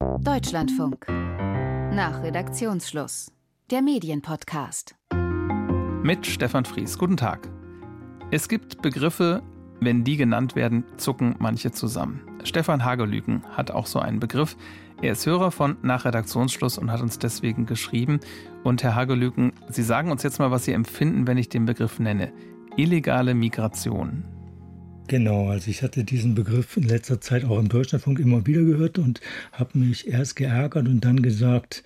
Deutschlandfunk. Nach Redaktionsschluss. Der Medienpodcast. Mit Stefan Fries. Guten Tag. Es gibt Begriffe, wenn die genannt werden, zucken manche zusammen. Stefan Hagelüken hat auch so einen Begriff. Er ist Hörer von Nach Redaktionsschluss und hat uns deswegen geschrieben. Und Herr Hagelüken, Sie sagen uns jetzt mal, was Sie empfinden, wenn ich den Begriff nenne. Illegale Migration. Genau, also ich hatte diesen Begriff in letzter Zeit auch im Deutschlandfunk immer wieder gehört und habe mich erst geärgert und dann gesagt,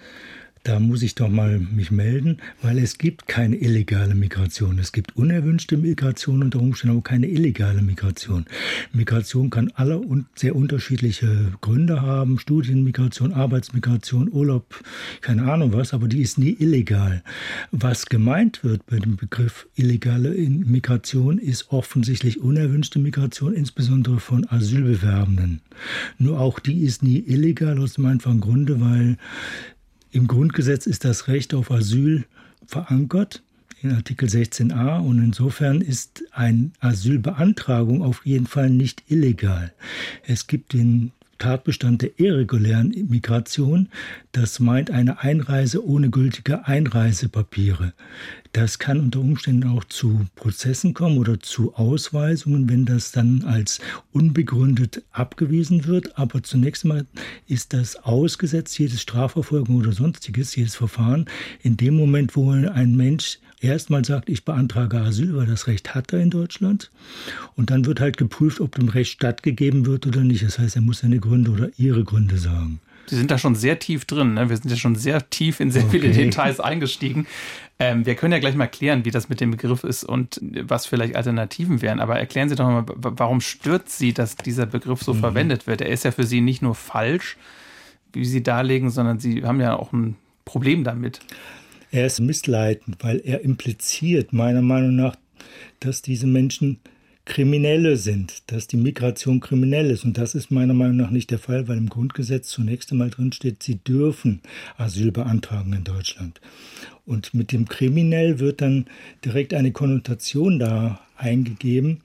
da muss ich doch mal mich melden, weil es gibt keine illegale Migration. Es gibt unerwünschte Migration unter Umständen, aber keine illegale Migration. Migration kann alle und sehr unterschiedliche Gründe haben. Studienmigration, Arbeitsmigration, Urlaub, keine Ahnung was, aber die ist nie illegal. Was gemeint wird bei dem Begriff illegale Migration ist offensichtlich unerwünschte Migration, insbesondere von Asylbewerbenden. Nur auch die ist nie illegal aus dem einfachen Grunde, weil im Grundgesetz ist das Recht auf Asyl verankert in Artikel 16a und insofern ist eine Asylbeantragung auf jeden Fall nicht illegal. Es gibt den Tatbestand der irregulären Migration. Das meint eine Einreise ohne gültige Einreisepapiere. Das kann unter Umständen auch zu Prozessen kommen oder zu Ausweisungen, wenn das dann als unbegründet abgewiesen wird. Aber zunächst mal ist das ausgesetzt, jedes Strafverfolgung oder sonstiges, jedes Verfahren, in dem Moment, wo ein Mensch erstmal sagt, ich beantrage Asyl, weil das Recht hat er in Deutschland. Und dann wird halt geprüft, ob dem Recht stattgegeben wird oder nicht. Das heißt, er muss seine Gründe oder ihre Gründe sagen. Sie sind da schon sehr tief drin. Ne? Wir sind ja schon sehr tief in sehr okay. viele Details eingestiegen. Ähm, wir können ja gleich mal klären, wie das mit dem Begriff ist und was vielleicht Alternativen wären. Aber erklären Sie doch mal, warum stört Sie, dass dieser Begriff so mhm. verwendet wird? Er ist ja für Sie nicht nur falsch, wie Sie darlegen, sondern Sie haben ja auch ein Problem damit. Er ist missleitend, weil er impliziert, meiner Meinung nach, dass diese Menschen Kriminelle sind, dass die Migration kriminell ist. Und das ist meiner Meinung nach nicht der Fall, weil im Grundgesetz zunächst einmal drin steht, sie dürfen Asyl beantragen in Deutschland. Und mit dem kriminell wird dann direkt eine Konnotation da eingegeben,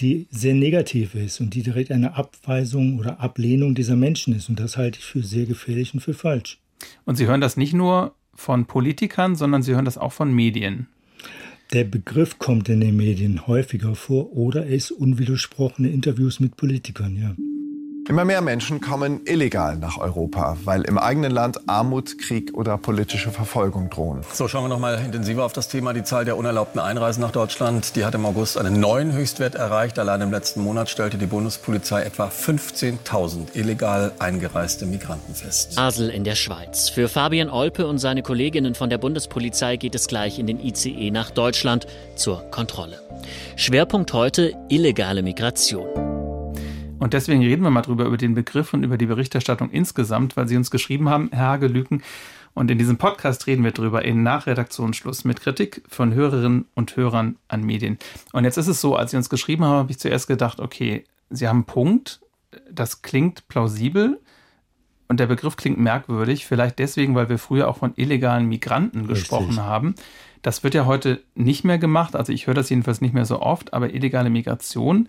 die sehr negativ ist und die direkt eine Abweisung oder Ablehnung dieser Menschen ist. Und das halte ich für sehr gefährlich und für falsch. Und Sie hören das nicht nur von Politikern, sondern Sie hören das auch von Medien. Der Begriff kommt in den Medien häufiger vor oder es unwidersprochene Interviews mit Politikern, ja. Immer mehr Menschen kommen illegal nach Europa, weil im eigenen Land Armut, Krieg oder politische Verfolgung drohen. So, schauen wir noch mal intensiver auf das Thema. Die Zahl der unerlaubten Einreisen nach Deutschland, die hat im August einen neuen Höchstwert erreicht. Allein im letzten Monat stellte die Bundespolizei etwa 15.000 illegal eingereiste Migranten fest. Basel in der Schweiz. Für Fabian Olpe und seine Kolleginnen von der Bundespolizei geht es gleich in den ICE nach Deutschland zur Kontrolle. Schwerpunkt heute illegale Migration. Und deswegen reden wir mal drüber, über den Begriff und über die Berichterstattung insgesamt, weil Sie uns geschrieben haben, Herr Hagelüken. Und in diesem Podcast reden wir drüber in Nachredaktionsschluss mit Kritik von Hörerinnen und Hörern an Medien. Und jetzt ist es so, als Sie uns geschrieben haben, habe ich zuerst gedacht, okay, Sie haben einen Punkt, das klingt plausibel und der Begriff klingt merkwürdig, vielleicht deswegen, weil wir früher auch von illegalen Migranten Richtig. gesprochen haben. Das wird ja heute nicht mehr gemacht, also ich höre das jedenfalls nicht mehr so oft, aber illegale Migration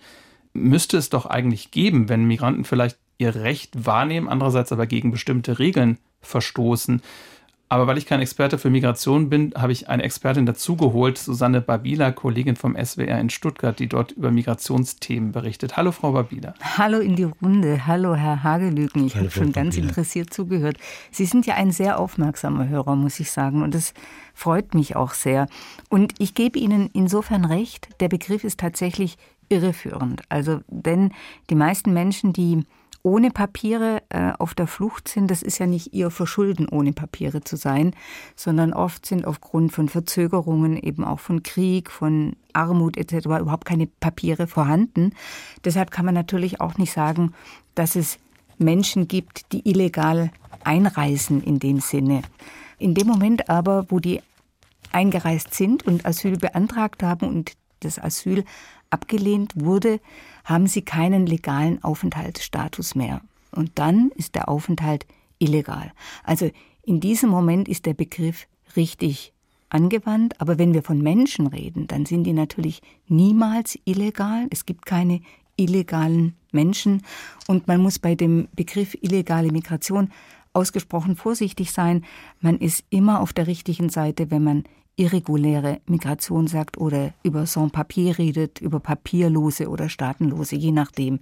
müsste es doch eigentlich geben, wenn Migranten vielleicht ihr Recht wahrnehmen, andererseits aber gegen bestimmte Regeln verstoßen. Aber weil ich kein Experte für Migration bin, habe ich eine Expertin dazugeholt, Susanne Babila, Kollegin vom SWR in Stuttgart, die dort über Migrationsthemen berichtet. Hallo, Frau Babila. Hallo in die Runde. Hallo, Herr Hagelüken. Ich habe schon ganz interessiert zugehört. Sie sind ja ein sehr aufmerksamer Hörer, muss ich sagen. Und das freut mich auch sehr. Und ich gebe Ihnen insofern recht, der Begriff ist tatsächlich irreführend. Also, denn die meisten Menschen, die ohne Papiere äh, auf der Flucht sind, das ist ja nicht ihr Verschulden, ohne Papiere zu sein, sondern oft sind aufgrund von Verzögerungen, eben auch von Krieg, von Armut etc. überhaupt keine Papiere vorhanden. Deshalb kann man natürlich auch nicht sagen, dass es Menschen gibt, die illegal einreisen in dem Sinne. In dem Moment aber, wo die eingereist sind und Asyl beantragt haben und das Asyl abgelehnt wurde, haben sie keinen legalen Aufenthaltsstatus mehr. Und dann ist der Aufenthalt illegal. Also in diesem Moment ist der Begriff richtig angewandt, aber wenn wir von Menschen reden, dann sind die natürlich niemals illegal. Es gibt keine illegalen Menschen. Und man muss bei dem Begriff illegale Migration ausgesprochen vorsichtig sein. Man ist immer auf der richtigen Seite, wenn man irreguläre Migration sagt oder über Sans-Papier redet, über Papierlose oder Staatenlose, je nachdem.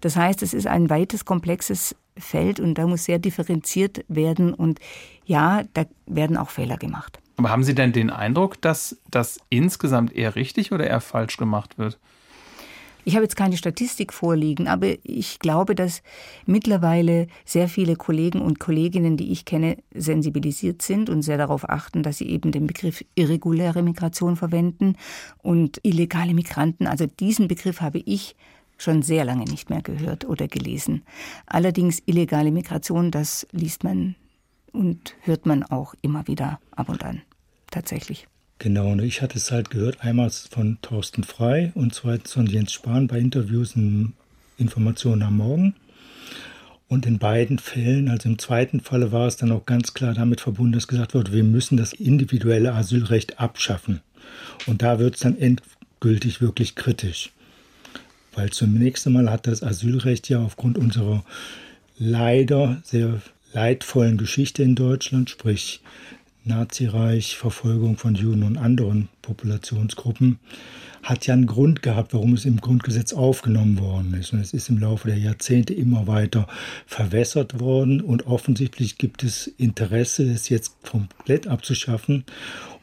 Das heißt, es ist ein weites, komplexes Feld und da muss sehr differenziert werden und ja, da werden auch Fehler gemacht. Aber haben Sie denn den Eindruck, dass das insgesamt eher richtig oder eher falsch gemacht wird? Ich habe jetzt keine Statistik vorliegen, aber ich glaube, dass mittlerweile sehr viele Kollegen und Kolleginnen, die ich kenne, sensibilisiert sind und sehr darauf achten, dass sie eben den Begriff irreguläre Migration verwenden und illegale Migranten. Also diesen Begriff habe ich schon sehr lange nicht mehr gehört oder gelesen. Allerdings illegale Migration, das liest man und hört man auch immer wieder ab und an. Tatsächlich. Genau, und ich hatte es halt gehört, einmal von Thorsten Frei und zweitens von Jens Spahn bei Interviews in Informationen am Morgen. Und in beiden Fällen, also im zweiten Falle war es dann auch ganz klar damit verbunden, dass gesagt wurde, wir müssen das individuelle Asylrecht abschaffen. Und da wird es dann endgültig wirklich kritisch. Weil zunächst einmal hat das Asylrecht ja aufgrund unserer leider sehr leidvollen Geschichte in Deutschland, sprich Nazireich, Verfolgung von Juden und anderen Populationsgruppen, hat ja einen Grund gehabt, warum es im Grundgesetz aufgenommen worden ist. Und es ist im Laufe der Jahrzehnte immer weiter verwässert worden. Und offensichtlich gibt es Interesse, es jetzt komplett abzuschaffen.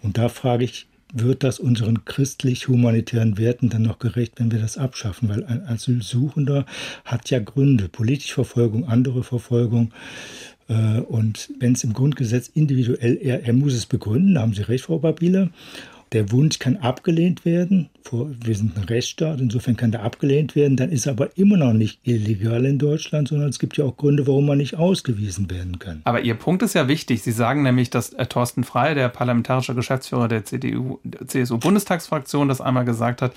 Und da frage ich, wird das unseren christlich-humanitären Werten dann noch gerecht, wenn wir das abschaffen? Weil ein Asylsuchender hat ja Gründe, politische Verfolgung, andere Verfolgung. Äh, und wenn es im Grundgesetz individuell, er, er muss es begründen, da haben Sie recht, Frau Babile. Der Wunsch kann abgelehnt werden. Wir sind ein Rechtsstaat, insofern kann der abgelehnt werden. Dann ist er aber immer noch nicht illegal in Deutschland, sondern es gibt ja auch Gründe, warum man nicht ausgewiesen werden kann. Aber Ihr Punkt ist ja wichtig. Sie sagen nämlich, dass äh, Thorsten Frey, der parlamentarische Geschäftsführer der CDU-CSU-Bundestagsfraktion, das einmal gesagt hat.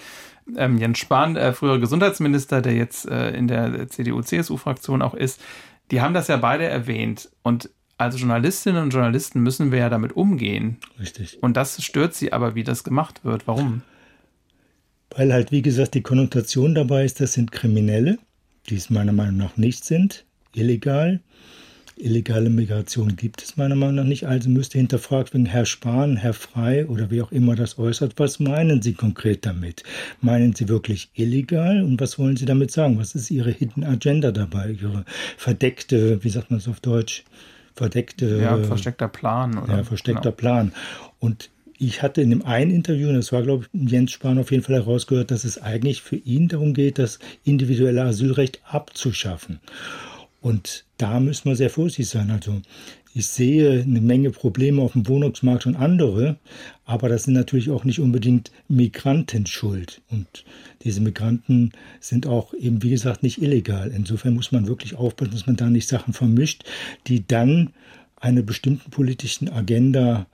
Ähm, Jens Spahn, äh, früherer Gesundheitsminister, der jetzt in der CDU-CSU-Fraktion auch ist, die haben das ja beide erwähnt. Und als Journalistinnen und Journalisten müssen wir ja damit umgehen. Richtig. Und das stört sie aber, wie das gemacht wird. Warum? Weil halt, wie gesagt, die Konnotation dabei ist, das sind Kriminelle, die es meiner Meinung nach nicht sind, illegal. Illegale Migration gibt es meiner Meinung nach nicht. Also müsste hinterfragt werden, Herr Spahn, Herr Frei oder wie auch immer das äußert, was meinen Sie konkret damit? Meinen Sie wirklich illegal und was wollen Sie damit sagen? Was ist Ihre Hidden Agenda dabei? Ihre verdeckte, wie sagt man es auf Deutsch? Verdeckte. Ja, versteckter Plan. Oder? Ja, versteckter genau. Plan. Und ich hatte in dem einen Interview, und das war, glaube ich, Jens Spahn auf jeden Fall herausgehört, dass es eigentlich für ihn darum geht, das individuelle Asylrecht abzuschaffen. Und da müssen wir sehr vorsichtig sein. Also ich sehe eine Menge Probleme auf dem Wohnungsmarkt und andere, aber das sind natürlich auch nicht unbedingt Migranten schuld. Und diese Migranten sind auch eben, wie gesagt, nicht illegal. Insofern muss man wirklich aufpassen, dass man da nicht Sachen vermischt, die dann einer bestimmten politischen Agenda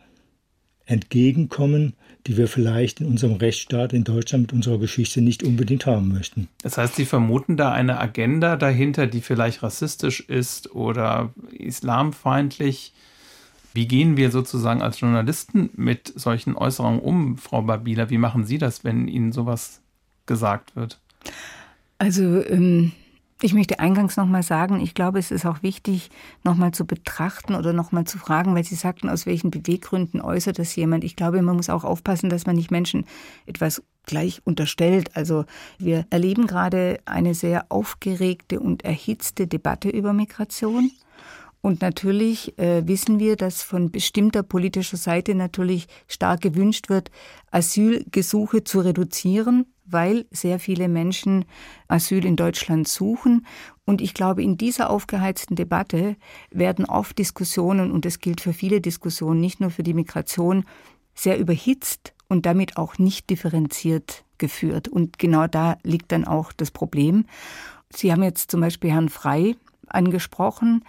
entgegenkommen, die wir vielleicht in unserem Rechtsstaat in Deutschland mit unserer Geschichte nicht unbedingt haben möchten. Das heißt, Sie vermuten da eine Agenda dahinter, die vielleicht rassistisch ist oder islamfeindlich. Wie gehen wir sozusagen als Journalisten mit solchen Äußerungen um, Frau Babila? Wie machen Sie das, wenn Ihnen sowas gesagt wird? Also ähm, ich möchte eingangs nochmal sagen, ich glaube, es ist auch wichtig, nochmal zu betrachten oder nochmal zu fragen, weil Sie sagten, aus welchen Beweggründen äußert das jemand. Ich glaube, man muss auch aufpassen, dass man nicht Menschen etwas gleich unterstellt. Also wir erleben gerade eine sehr aufgeregte und erhitzte Debatte über Migration. Und natürlich äh, wissen wir, dass von bestimmter politischer Seite natürlich stark gewünscht wird, Asylgesuche zu reduzieren, weil sehr viele Menschen Asyl in Deutschland suchen. Und ich glaube, in dieser aufgeheizten Debatte werden oft Diskussionen, und das gilt für viele Diskussionen, nicht nur für die Migration, sehr überhitzt und damit auch nicht differenziert geführt. Und genau da liegt dann auch das Problem. Sie haben jetzt zum Beispiel Herrn Frei angesprochen.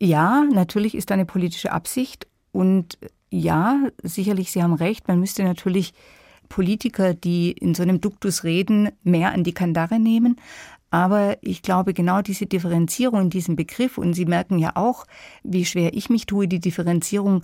Ja, natürlich ist da eine politische Absicht und ja, sicherlich, Sie haben recht, man müsste natürlich Politiker, die in so einem Duktus reden, mehr an die Kandare nehmen. Aber ich glaube, genau diese Differenzierung in diesem Begriff, und Sie merken ja auch, wie schwer ich mich tue, die Differenzierung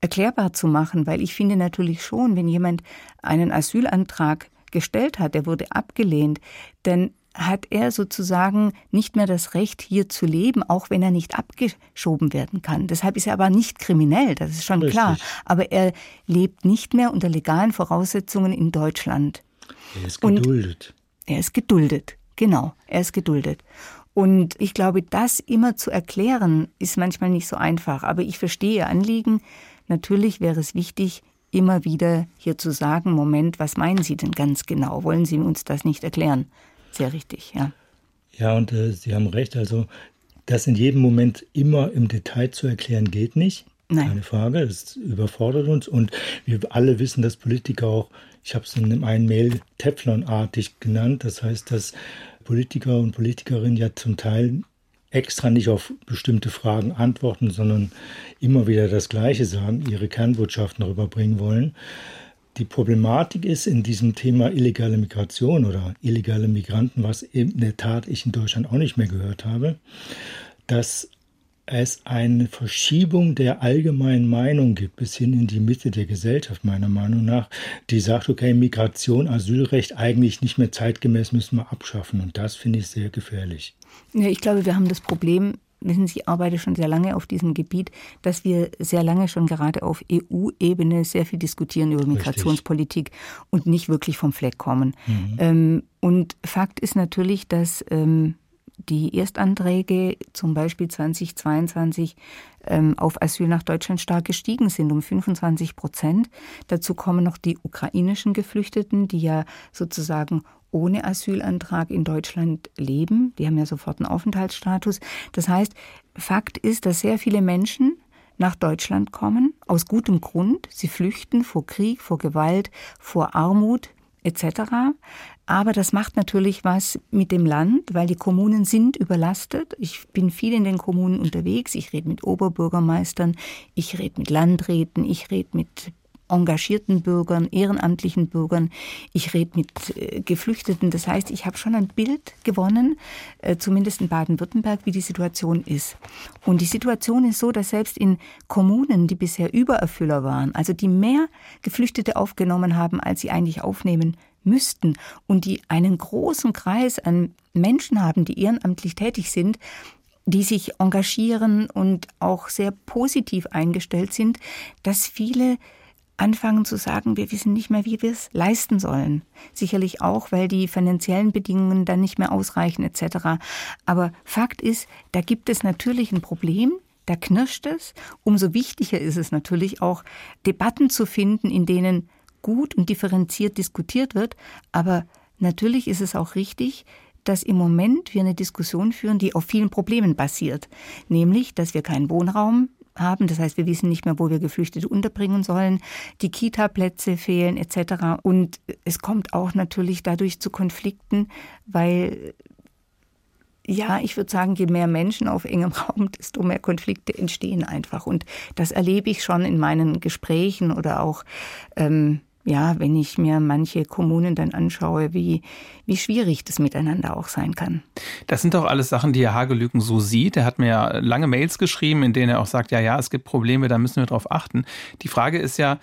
erklärbar zu machen, weil ich finde natürlich schon, wenn jemand einen Asylantrag gestellt hat, der wurde abgelehnt, dann hat er sozusagen nicht mehr das Recht, hier zu leben, auch wenn er nicht abgeschoben werden kann. Deshalb ist er aber nicht kriminell, das ist schon Richtig. klar. Aber er lebt nicht mehr unter legalen Voraussetzungen in Deutschland. Er ist geduldet. Und er ist geduldet, genau, er ist geduldet. Und ich glaube, das immer zu erklären, ist manchmal nicht so einfach. Aber ich verstehe Ihr Anliegen. Natürlich wäre es wichtig, immer wieder hier zu sagen, Moment, was meinen Sie denn ganz genau? Wollen Sie uns das nicht erklären? Sehr richtig, ja. Ja, und äh, Sie haben recht. Also, das in jedem Moment immer im Detail zu erklären, geht nicht. Nein. Keine Frage, das überfordert uns. Und wir alle wissen, dass Politiker auch, ich habe es in einem Mail Teflonartig genannt. Das heißt, dass Politiker und Politikerinnen ja zum Teil extra nicht auf bestimmte Fragen antworten, sondern immer wieder das Gleiche sagen, ihre Kernbotschaften rüberbringen wollen. Die Problematik ist in diesem Thema illegale Migration oder illegale Migranten, was in der Tat ich in Deutschland auch nicht mehr gehört habe, dass es eine Verschiebung der allgemeinen Meinung gibt, bis hin in die Mitte der Gesellschaft, meiner Meinung nach, die sagt, okay, Migration, Asylrecht eigentlich nicht mehr zeitgemäß müssen wir abschaffen. Und das finde ich sehr gefährlich. Ja, ich glaube, wir haben das Problem, wissen Sie, ich arbeite schon sehr lange auf diesem Gebiet, dass wir sehr lange schon gerade auf EU-Ebene sehr viel diskutieren über Migrationspolitik Richtig. und nicht wirklich vom Fleck kommen. Mhm. Ähm, und Fakt ist natürlich, dass ähm, die Erstanträge zum Beispiel 2022 ähm, auf Asyl nach Deutschland stark gestiegen sind, um 25 Prozent. Dazu kommen noch die ukrainischen Geflüchteten, die ja sozusagen ohne Asylantrag in Deutschland leben. Die haben ja sofort einen Aufenthaltsstatus. Das heißt, Fakt ist, dass sehr viele Menschen nach Deutschland kommen, aus gutem Grund. Sie flüchten vor Krieg, vor Gewalt, vor Armut etc. Aber das macht natürlich was mit dem Land, weil die Kommunen sind überlastet. Ich bin viel in den Kommunen unterwegs. Ich rede mit Oberbürgermeistern, ich rede mit Landräten, ich rede mit engagierten Bürgern, ehrenamtlichen Bürgern. Ich rede mit äh, Geflüchteten. Das heißt, ich habe schon ein Bild gewonnen, äh, zumindest in Baden-Württemberg, wie die Situation ist. Und die Situation ist so, dass selbst in Kommunen, die bisher Übererfüller waren, also die mehr Geflüchtete aufgenommen haben, als sie eigentlich aufnehmen müssten und die einen großen Kreis an Menschen haben, die ehrenamtlich tätig sind, die sich engagieren und auch sehr positiv eingestellt sind, dass viele anfangen zu sagen, wir wissen nicht mehr, wie wir es leisten sollen. Sicherlich auch, weil die finanziellen Bedingungen dann nicht mehr ausreichen etc. Aber Fakt ist, da gibt es natürlich ein Problem, da knirscht es. Umso wichtiger ist es natürlich auch, Debatten zu finden, in denen gut und differenziert diskutiert wird. Aber natürlich ist es auch richtig, dass im Moment wir eine Diskussion führen, die auf vielen Problemen basiert. Nämlich, dass wir keinen Wohnraum haben. Das heißt, wir wissen nicht mehr, wo wir Geflüchtete unterbringen sollen. Die Kita-Plätze fehlen etc. Und es kommt auch natürlich dadurch zu Konflikten, weil ja, ich würde sagen, je mehr Menschen auf engem Raum, desto mehr Konflikte entstehen einfach. Und das erlebe ich schon in meinen Gesprächen oder auch ähm, ja, wenn ich mir manche Kommunen dann anschaue, wie, wie schwierig das miteinander auch sein kann. Das sind doch alles Sachen, die Herr Hagelüken so sieht. Er hat mir ja lange Mails geschrieben, in denen er auch sagt, ja, ja, es gibt Probleme, da müssen wir drauf achten. Die Frage ist ja,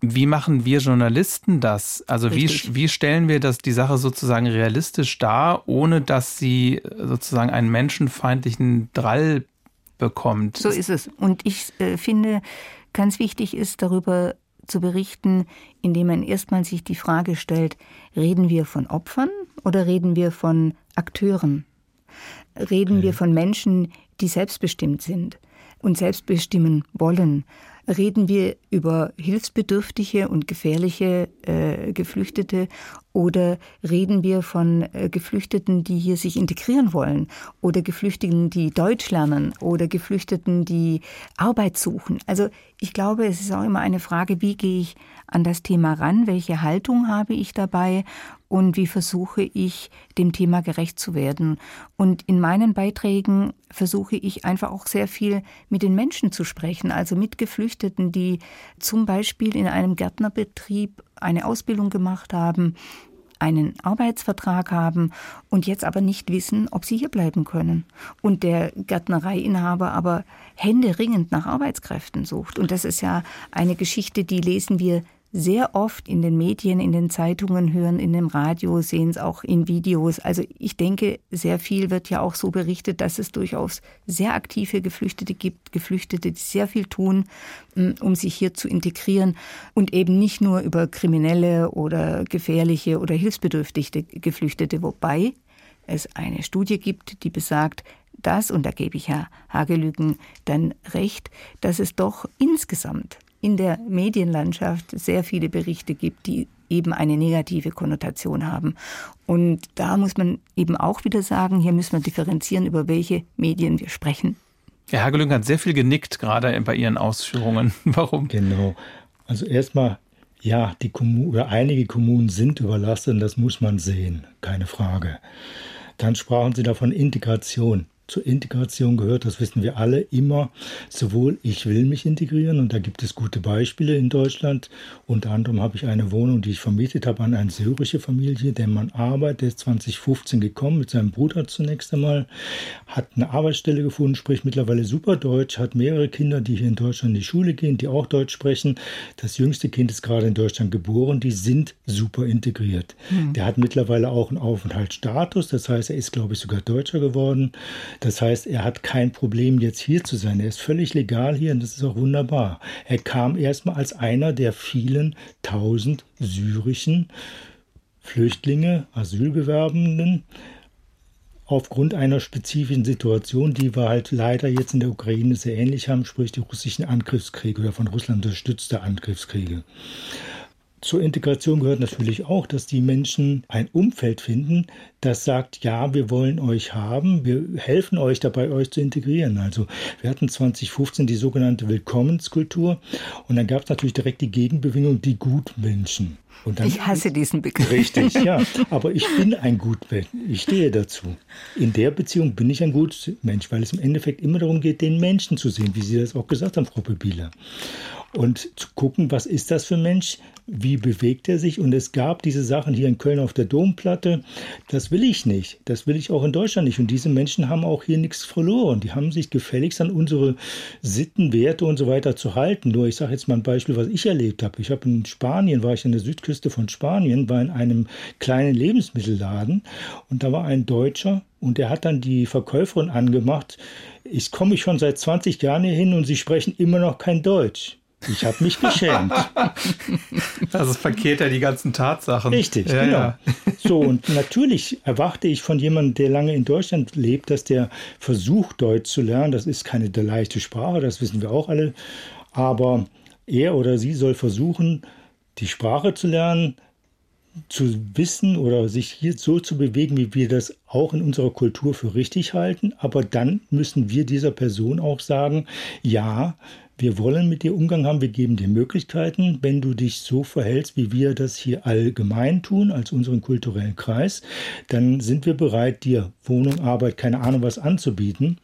wie machen wir Journalisten das? Also wie, wie stellen wir das, die Sache sozusagen realistisch dar, ohne dass sie sozusagen einen menschenfeindlichen Drall bekommt? So ist es. Und ich äh, finde, ganz wichtig ist darüber zu berichten, indem man erstmal sich die Frage stellt, reden wir von Opfern oder reden wir von Akteuren? Reden okay. wir von Menschen, die selbstbestimmt sind und selbstbestimmen wollen? Reden wir über hilfsbedürftige und gefährliche äh, Geflüchtete oder reden wir von äh, Geflüchteten, die hier sich integrieren wollen? Oder Geflüchteten, die Deutsch lernen? Oder Geflüchteten, die Arbeit suchen? Also ich glaube, es ist auch immer eine Frage, wie gehe ich an das Thema ran, welche Haltung habe ich dabei? Und wie versuche ich, dem Thema gerecht zu werden. Und in meinen Beiträgen versuche ich einfach auch sehr viel mit den Menschen zu sprechen, also mit Geflüchteten, die zum Beispiel in einem Gärtnerbetrieb eine Ausbildung gemacht haben, einen Arbeitsvertrag haben und jetzt aber nicht wissen, ob sie hier bleiben können. Und der Gärtnereiinhaber aber händeringend nach Arbeitskräften sucht. Und das ist ja eine Geschichte, die lesen wir sehr oft in den Medien, in den Zeitungen hören, in dem Radio, sehen es auch in Videos. Also ich denke, sehr viel wird ja auch so berichtet, dass es durchaus sehr aktive Geflüchtete gibt, Geflüchtete, die sehr viel tun, um sich hier zu integrieren und eben nicht nur über kriminelle oder gefährliche oder hilfsbedürftige Geflüchtete, wobei es eine Studie gibt, die besagt, dass, und da gebe ich Herr Hagelügen dann recht, dass es doch insgesamt in der Medienlandschaft sehr viele Berichte gibt, die eben eine negative Konnotation haben. Und da muss man eben auch wieder sagen, hier müssen wir differenzieren, über welche Medien wir sprechen. Herr Hagelüng hat sehr viel genickt, gerade bei Ihren Ausführungen. Warum? Genau. Also erstmal, ja, die Kommunen oder einige Kommunen sind überlastet das muss man sehen, keine Frage. Dann sprachen Sie davon Integration zur Integration gehört, das wissen wir alle, immer sowohl ich will mich integrieren und da gibt es gute Beispiele in Deutschland. Unter anderem habe ich eine Wohnung, die ich vermietet habe an eine syrische Familie, der Mann arbeitet, der ist 2015 gekommen mit seinem Bruder zunächst einmal, hat eine Arbeitsstelle gefunden, spricht mittlerweile super Deutsch, hat mehrere Kinder, die hier in Deutschland in die Schule gehen, die auch Deutsch sprechen. Das jüngste Kind ist gerade in Deutschland geboren, die sind super integriert. Mhm. Der hat mittlerweile auch einen Aufenthaltsstatus, das heißt, er ist, glaube ich, sogar Deutscher geworden. Das heißt, er hat kein Problem, jetzt hier zu sein. Er ist völlig legal hier und das ist auch wunderbar. Er kam erstmal als einer der vielen tausend syrischen Flüchtlinge, Asylbewerbenden, aufgrund einer spezifischen Situation, die wir halt leider jetzt in der Ukraine sehr ähnlich haben, sprich die russischen Angriffskriege oder von Russland unterstützte Angriffskriege. Zur Integration gehört natürlich auch, dass die Menschen ein Umfeld finden, das sagt, ja, wir wollen euch haben, wir helfen euch dabei, euch zu integrieren. Also wir hatten 2015 die sogenannte Willkommenskultur und dann gab es natürlich direkt die Gegenbewegung, die Gutmenschen. Dann, ich hasse diesen Begriff. Richtig, ja. Aber ich bin ein Gutmensch. Ich stehe dazu. In der Beziehung bin ich ein Gutmensch, weil es im Endeffekt immer darum geht, den Menschen zu sehen, wie Sie das auch gesagt haben, Frau Pebila und zu gucken, was ist das für ein Mensch, wie bewegt er sich. Und es gab diese Sachen hier in Köln auf der Domplatte. Das will ich nicht. Das will ich auch in Deutschland nicht. Und diese Menschen haben auch hier nichts verloren. Die haben sich gefälligst an unsere Sitten, Werte und so weiter zu halten. Nur ich sage jetzt mal ein Beispiel, was ich erlebt habe. Ich habe in Spanien, war ich an der Südküste von Spanien, war in einem kleinen Lebensmittelladen und da war ein Deutscher und der hat dann die Verkäuferin angemacht. Ich komme schon seit 20 Jahren hier hin und sie sprechen immer noch kein Deutsch. Ich habe mich geschämt. Also verkehrt ja die ganzen Tatsachen. Richtig, ja, genau. Ja. So, und natürlich erwarte ich von jemandem, der lange in Deutschland lebt, dass der versucht, Deutsch zu lernen. Das ist keine leichte Sprache, das wissen wir auch alle. Aber er oder sie soll versuchen, die Sprache zu lernen, zu wissen oder sich hier so zu bewegen, wie wir das auch in unserer Kultur für richtig halten. Aber dann müssen wir dieser Person auch sagen, ja, wir wollen mit dir Umgang haben, wir geben dir Möglichkeiten, wenn du dich so verhältst, wie wir das hier allgemein tun, als unseren kulturellen Kreis, dann sind wir bereit, dir Wohnung, Arbeit, keine Ahnung was anzubieten.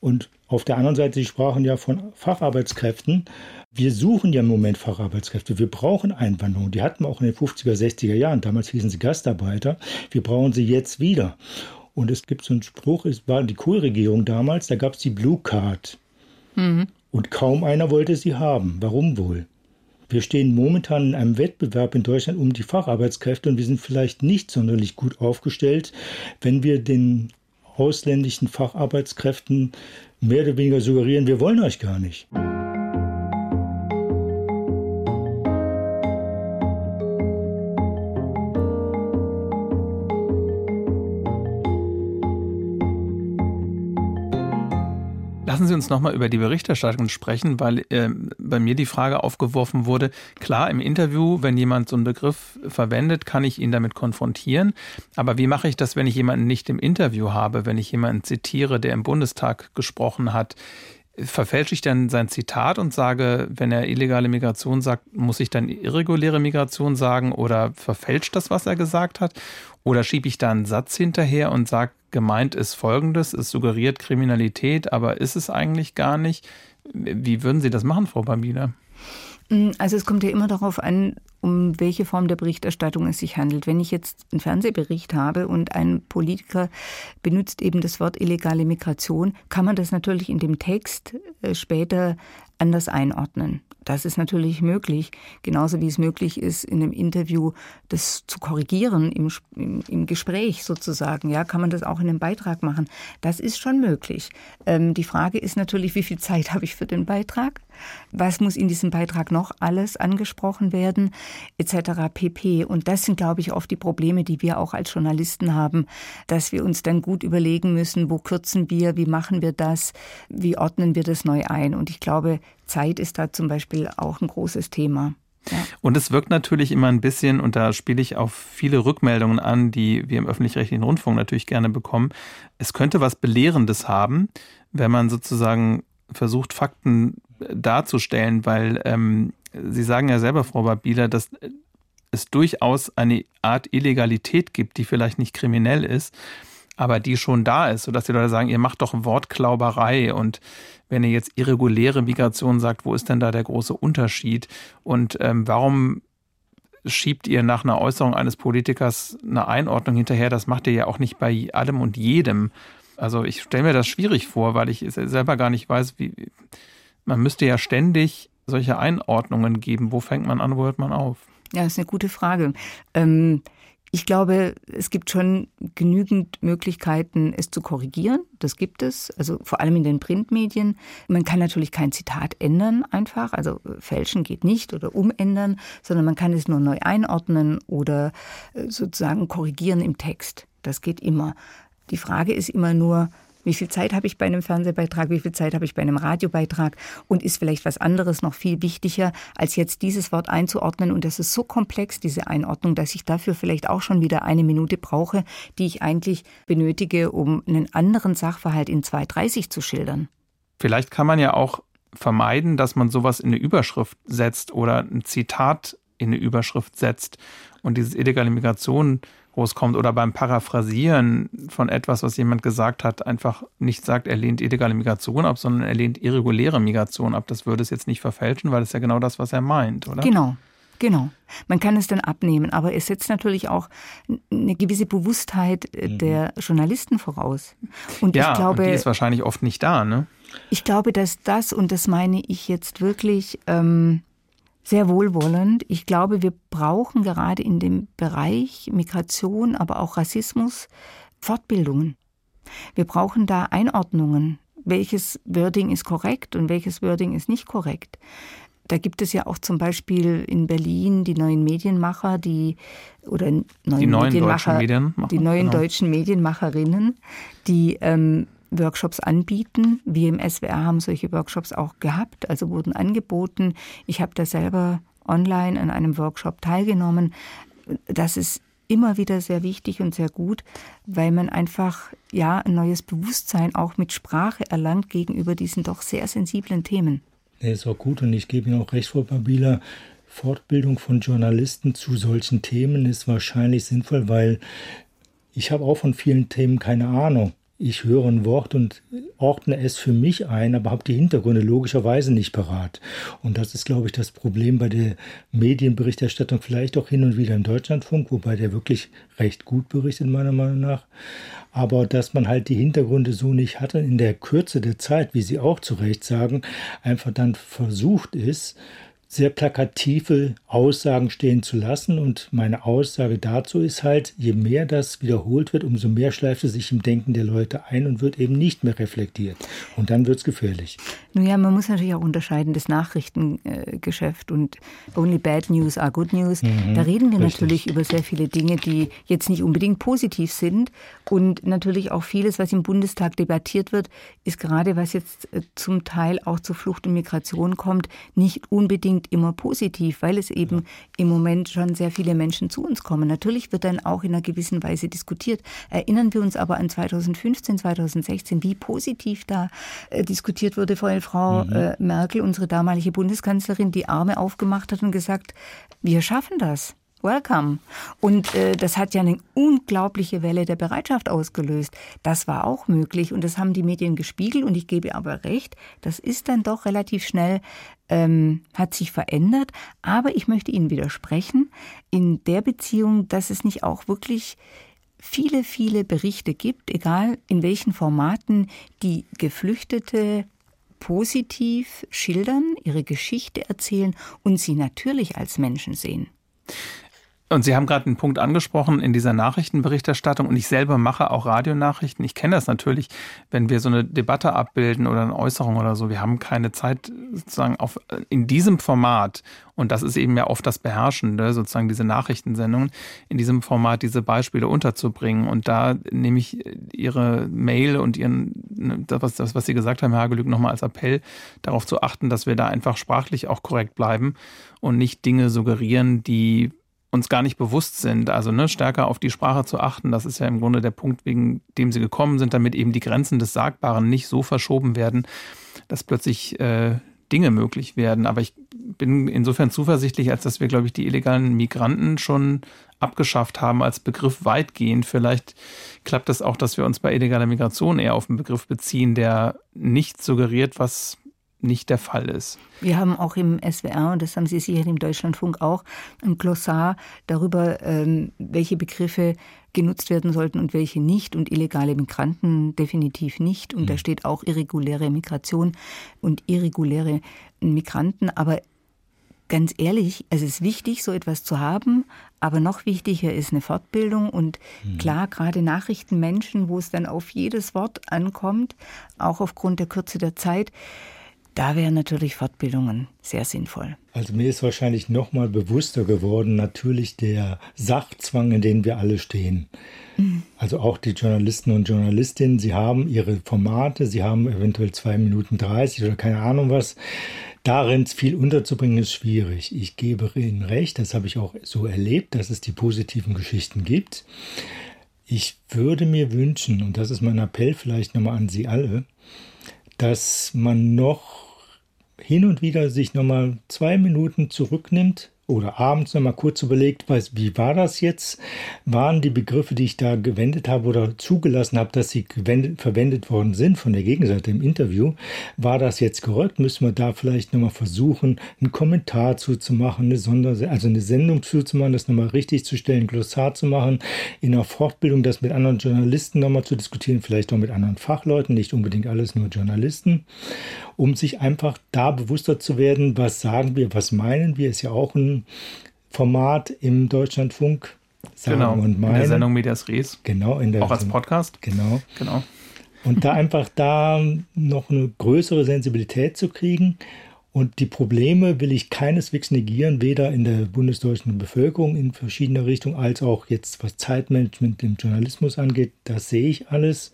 Und auf der anderen Seite, Sie sprachen ja von Facharbeitskräften. Wir suchen ja im Moment Facharbeitskräfte. Wir brauchen Einwanderung. Die hatten wir auch in den 50er, 60er Jahren. Damals hießen sie Gastarbeiter. Wir brauchen sie jetzt wieder. Und es gibt so einen Spruch, es war die Kohlregierung damals, da gab es die Blue Card. Mhm. Und kaum einer wollte sie haben. Warum wohl? Wir stehen momentan in einem Wettbewerb in Deutschland um die Facharbeitskräfte und wir sind vielleicht nicht sonderlich gut aufgestellt, wenn wir den ausländischen Facharbeitskräften mehr oder weniger suggerieren, wir wollen euch gar nicht. Uns nochmal über die Berichterstattung sprechen, weil äh, bei mir die Frage aufgeworfen wurde, klar, im Interview, wenn jemand so einen Begriff verwendet, kann ich ihn damit konfrontieren. Aber wie mache ich das, wenn ich jemanden nicht im Interview habe, wenn ich jemanden zitiere, der im Bundestag gesprochen hat? verfälsche ich dann sein Zitat und sage, wenn er illegale Migration sagt, muss ich dann irreguläre Migration sagen oder verfälscht das, was er gesagt hat? Oder schiebe ich da einen Satz hinterher und sage, gemeint ist Folgendes, es suggeriert Kriminalität, aber ist es eigentlich gar nicht? Wie würden Sie das machen, Frau Babila? Mm, also es kommt ja immer darauf an, um welche Form der Berichterstattung es sich handelt. Wenn ich jetzt einen Fernsehbericht habe und ein Politiker benutzt eben das Wort illegale Migration, kann man das natürlich in dem Text äh, später anders einordnen. Das ist natürlich möglich, genauso wie es möglich ist, in einem Interview das zu korrigieren, im, im, im Gespräch sozusagen. Ja, kann man das auch in einem Beitrag machen. Das ist schon möglich. Ähm, die Frage ist natürlich, wie viel Zeit habe ich für den Beitrag? Was muss in diesem Beitrag noch alles angesprochen werden, etc. pp. Und das sind, glaube ich, oft die Probleme, die wir auch als Journalisten haben, dass wir uns dann gut überlegen müssen, wo kürzen wir, wie machen wir das, wie ordnen wir das neu ein. Und ich glaube, Zeit ist da zum Beispiel auch ein großes Thema. Ja. Und es wirkt natürlich immer ein bisschen, und da spiele ich auf viele Rückmeldungen an, die wir im öffentlich-rechtlichen Rundfunk natürlich gerne bekommen. Es könnte was Belehrendes haben, wenn man sozusagen versucht, Fakten darzustellen, weil ähm, Sie sagen ja selber, Frau Babila, dass es durchaus eine Art Illegalität gibt, die vielleicht nicht kriminell ist, aber die schon da ist, sodass die Leute sagen, ihr macht doch Wortklauberei und wenn ihr jetzt irreguläre Migration sagt, wo ist denn da der große Unterschied und ähm, warum schiebt ihr nach einer Äußerung eines Politikers eine Einordnung hinterher? Das macht ihr ja auch nicht bei allem und jedem. Also ich stelle mir das schwierig vor, weil ich selber gar nicht weiß, wie man müsste ja ständig solche Einordnungen geben. Wo fängt man an, wo hört man auf? Ja, das ist eine gute Frage. Ähm ich glaube, es gibt schon genügend Möglichkeiten, es zu korrigieren. Das gibt es, also vor allem in den Printmedien. Man kann natürlich kein Zitat ändern einfach, also fälschen geht nicht oder umändern, sondern man kann es nur neu einordnen oder äh, sozusagen korrigieren im Text. Das geht immer. Die Frage ist immer nur, wie viel Zeit habe ich bei einem Fernsehbeitrag? Wie viel Zeit habe ich bei einem Radiobeitrag? Und ist vielleicht was anderes noch viel wichtiger, als jetzt dieses Wort einzuordnen? Und das ist so komplex, diese Einordnung, dass ich dafür vielleicht auch schon wieder eine Minute brauche, die ich eigentlich benötige, um einen anderen Sachverhalt in 2.30 zu schildern. Vielleicht kann man ja auch vermeiden, dass man sowas in eine Überschrift setzt oder ein Zitat in eine Überschrift setzt und dieses illegale Migration groß oder beim Paraphrasieren von etwas, was jemand gesagt hat, einfach nicht sagt, er lehnt illegale Migration ab, sondern er lehnt irreguläre Migration ab. Das würde es jetzt nicht verfälschen, weil es ja genau das, was er meint, oder? Genau. Genau. Man kann es dann abnehmen, aber es setzt natürlich auch eine gewisse Bewusstheit äh, mhm. der Journalisten voraus. Und ja, ich glaube, und die ist wahrscheinlich oft nicht da, ne? Ich glaube, dass das, und das meine ich jetzt wirklich, ähm, sehr wohlwollend. Ich glaube, wir brauchen gerade in dem Bereich Migration, aber auch Rassismus Fortbildungen. Wir brauchen da Einordnungen. Welches Wording ist korrekt und welches Wording ist nicht korrekt? Da gibt es ja auch zum Beispiel in Berlin die neuen Medienmacher, die oder neuen die neuen Medienmacher, deutschen Medienmacher, die neuen genau. deutschen Medienmacherinnen, die ähm, Workshops anbieten. Wir im SWR haben solche Workshops auch gehabt, also wurden angeboten. Ich habe da selber online an einem Workshop teilgenommen. Das ist immer wieder sehr wichtig und sehr gut, weil man einfach ja ein neues Bewusstsein auch mit Sprache erlangt gegenüber diesen doch sehr sensiblen Themen. Nee, ist auch gut und ich gebe Ihnen auch recht, Frau Babila. Fortbildung von Journalisten zu solchen Themen ist wahrscheinlich sinnvoll, weil ich habe auch von vielen Themen keine Ahnung ich höre ein Wort und ordne es für mich ein, aber habe die Hintergründe logischerweise nicht parat. Und das ist, glaube ich, das Problem bei der Medienberichterstattung, vielleicht auch hin und wieder im Deutschlandfunk, wobei der wirklich recht gut berichtet, meiner Meinung nach. Aber dass man halt die Hintergründe so nicht hatte in der Kürze der Zeit, wie Sie auch zu Recht sagen, einfach dann versucht ist, sehr plakative Aussagen stehen zu lassen. Und meine Aussage dazu ist halt, je mehr das wiederholt wird, umso mehr schleift es sich im Denken der Leute ein und wird eben nicht mehr reflektiert. Und dann wird es gefährlich. Nun ja, man muss natürlich auch unterscheiden, das Nachrichtengeschäft und only bad news are good news. Mhm, da reden wir richtig. natürlich über sehr viele Dinge, die jetzt nicht unbedingt positiv sind. Und natürlich auch vieles, was im Bundestag debattiert wird, ist gerade, was jetzt äh, zum Teil auch zu Flucht und Migration kommt, nicht unbedingt immer positiv, weil es eben ja. im Moment schon sehr viele Menschen zu uns kommen. Natürlich wird dann auch in einer gewissen Weise diskutiert. Erinnern wir uns aber an 2015, 2016, wie positiv da äh, diskutiert wurde, weil Frau mhm. äh, Merkel, unsere damalige Bundeskanzlerin, die Arme aufgemacht hat und gesagt, wir schaffen das. Welcome. Und äh, das hat ja eine unglaubliche Welle der Bereitschaft ausgelöst. Das war auch möglich und das haben die Medien gespiegelt und ich gebe aber recht, das ist dann doch relativ schnell ähm, hat sich verändert. Aber ich möchte Ihnen widersprechen in der Beziehung, dass es nicht auch wirklich viele, viele Berichte gibt, egal in welchen Formaten, die Geflüchtete positiv schildern, ihre Geschichte erzählen und sie natürlich als Menschen sehen. Und Sie haben gerade einen Punkt angesprochen in dieser Nachrichtenberichterstattung und ich selber mache auch Radionachrichten. Ich kenne das natürlich, wenn wir so eine Debatte abbilden oder eine Äußerung oder so. Wir haben keine Zeit sozusagen auf, in diesem Format und das ist eben ja oft das Beherrschende, sozusagen diese Nachrichtensendungen, in diesem Format diese Beispiele unterzubringen. Und da nehme ich Ihre Mail und Ihren, das, das was Sie gesagt haben, Herr Hagelück, nochmal als Appell, darauf zu achten, dass wir da einfach sprachlich auch korrekt bleiben und nicht Dinge suggerieren, die uns gar nicht bewusst sind. Also ne, stärker auf die Sprache zu achten, das ist ja im Grunde der Punkt, wegen dem sie gekommen sind, damit eben die Grenzen des Sagbaren nicht so verschoben werden, dass plötzlich äh, Dinge möglich werden. Aber ich bin insofern zuversichtlich, als dass wir, glaube ich, die illegalen Migranten schon abgeschafft haben als Begriff weitgehend. Vielleicht klappt es das auch, dass wir uns bei illegaler Migration eher auf einen Begriff beziehen, der nicht suggeriert, was nicht der Fall ist. Wir haben auch im SWR, und das haben Sie sicher im Deutschlandfunk auch, ein Glossar darüber, ähm, welche Begriffe genutzt werden sollten und welche nicht. Und illegale Migranten definitiv nicht. Und mhm. da steht auch irreguläre Migration und irreguläre Migranten. Aber ganz ehrlich, es ist wichtig, so etwas zu haben, aber noch wichtiger ist eine Fortbildung und mhm. klar, gerade Nachrichtenmenschen, wo es dann auf jedes Wort ankommt, auch aufgrund der Kürze der Zeit, da wären natürlich Fortbildungen sehr sinnvoll. Also mir ist wahrscheinlich noch mal bewusster geworden, natürlich der Sachzwang, in dem wir alle stehen. Mhm. Also auch die Journalisten und Journalistinnen, sie haben ihre Formate, sie haben eventuell zwei Minuten 30 oder keine Ahnung was. Darin viel unterzubringen ist schwierig. Ich gebe Ihnen recht, das habe ich auch so erlebt, dass es die positiven Geschichten gibt. Ich würde mir wünschen, und das ist mein Appell vielleicht nochmal an Sie alle, dass man noch hin und wieder sich nochmal zwei Minuten zurücknimmt oder abends nochmal kurz überlegt, weiß, wie war das jetzt? Waren die Begriffe, die ich da gewendet habe oder zugelassen habe, dass sie gewendet, verwendet worden sind von der Gegenseite im Interview, war das jetzt korrekt? Müssen wir da vielleicht nochmal versuchen, einen Kommentar zuzumachen, eine Sonder also eine Sendung zuzumachen, das nochmal richtig zu stellen, Glossar zu machen, in einer Fortbildung das mit anderen Journalisten nochmal zu diskutieren, vielleicht auch mit anderen Fachleuten, nicht unbedingt alles nur Journalisten, um sich einfach da bewusster zu werden, was sagen wir, was meinen wir, ist ja auch ein Format im Deutschlandfunk. Sagen genau, und meine. in der Sendung Medias Res. Genau, in der auch als Podcast. Genau. genau. Und da einfach da noch eine größere Sensibilität zu kriegen und die Probleme will ich keineswegs negieren, weder in der bundesdeutschen Bevölkerung in verschiedener Richtung, als auch jetzt was Zeitmanagement im Journalismus angeht. Das sehe ich alles.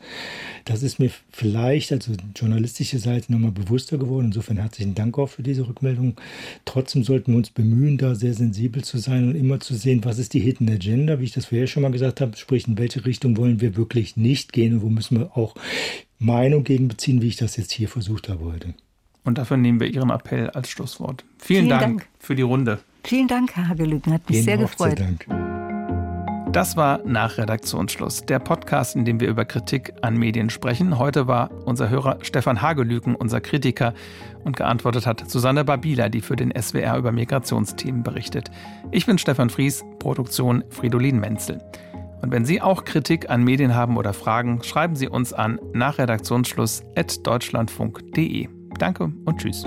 Das ist mir vielleicht, also journalistische Seite, nochmal bewusster geworden. Insofern herzlichen Dank auch für diese Rückmeldung. Trotzdem sollten wir uns bemühen, da sehr sensibel zu sein und immer zu sehen, was ist die Hidden Agenda, wie ich das vorher schon mal gesagt habe, sprich, in welche Richtung wollen wir wirklich nicht gehen und wo müssen wir auch Meinung gegen beziehen, wie ich das jetzt hier versucht habe heute. Und dafür nehmen wir Ihren Appell als Schlusswort. Vielen, Vielen Dank, Dank, für die Runde. Vielen Dank, Herr Hagelücken. Hat mich Ihnen sehr gefreut. Dank. Das war nach Redaktionsschluss, der Podcast, in dem wir über Kritik an Medien sprechen. Heute war unser Hörer Stefan Hagelüken, unser Kritiker, und geantwortet hat Susanne Babila, die für den SWR über Migrationsthemen berichtet. Ich bin Stefan Fries, Produktion Fridolin Menzel. Und wenn Sie auch Kritik an Medien haben oder Fragen, schreiben Sie uns an nachredaktionsschluss.deutschlandfunk.de. Danke und tschüss.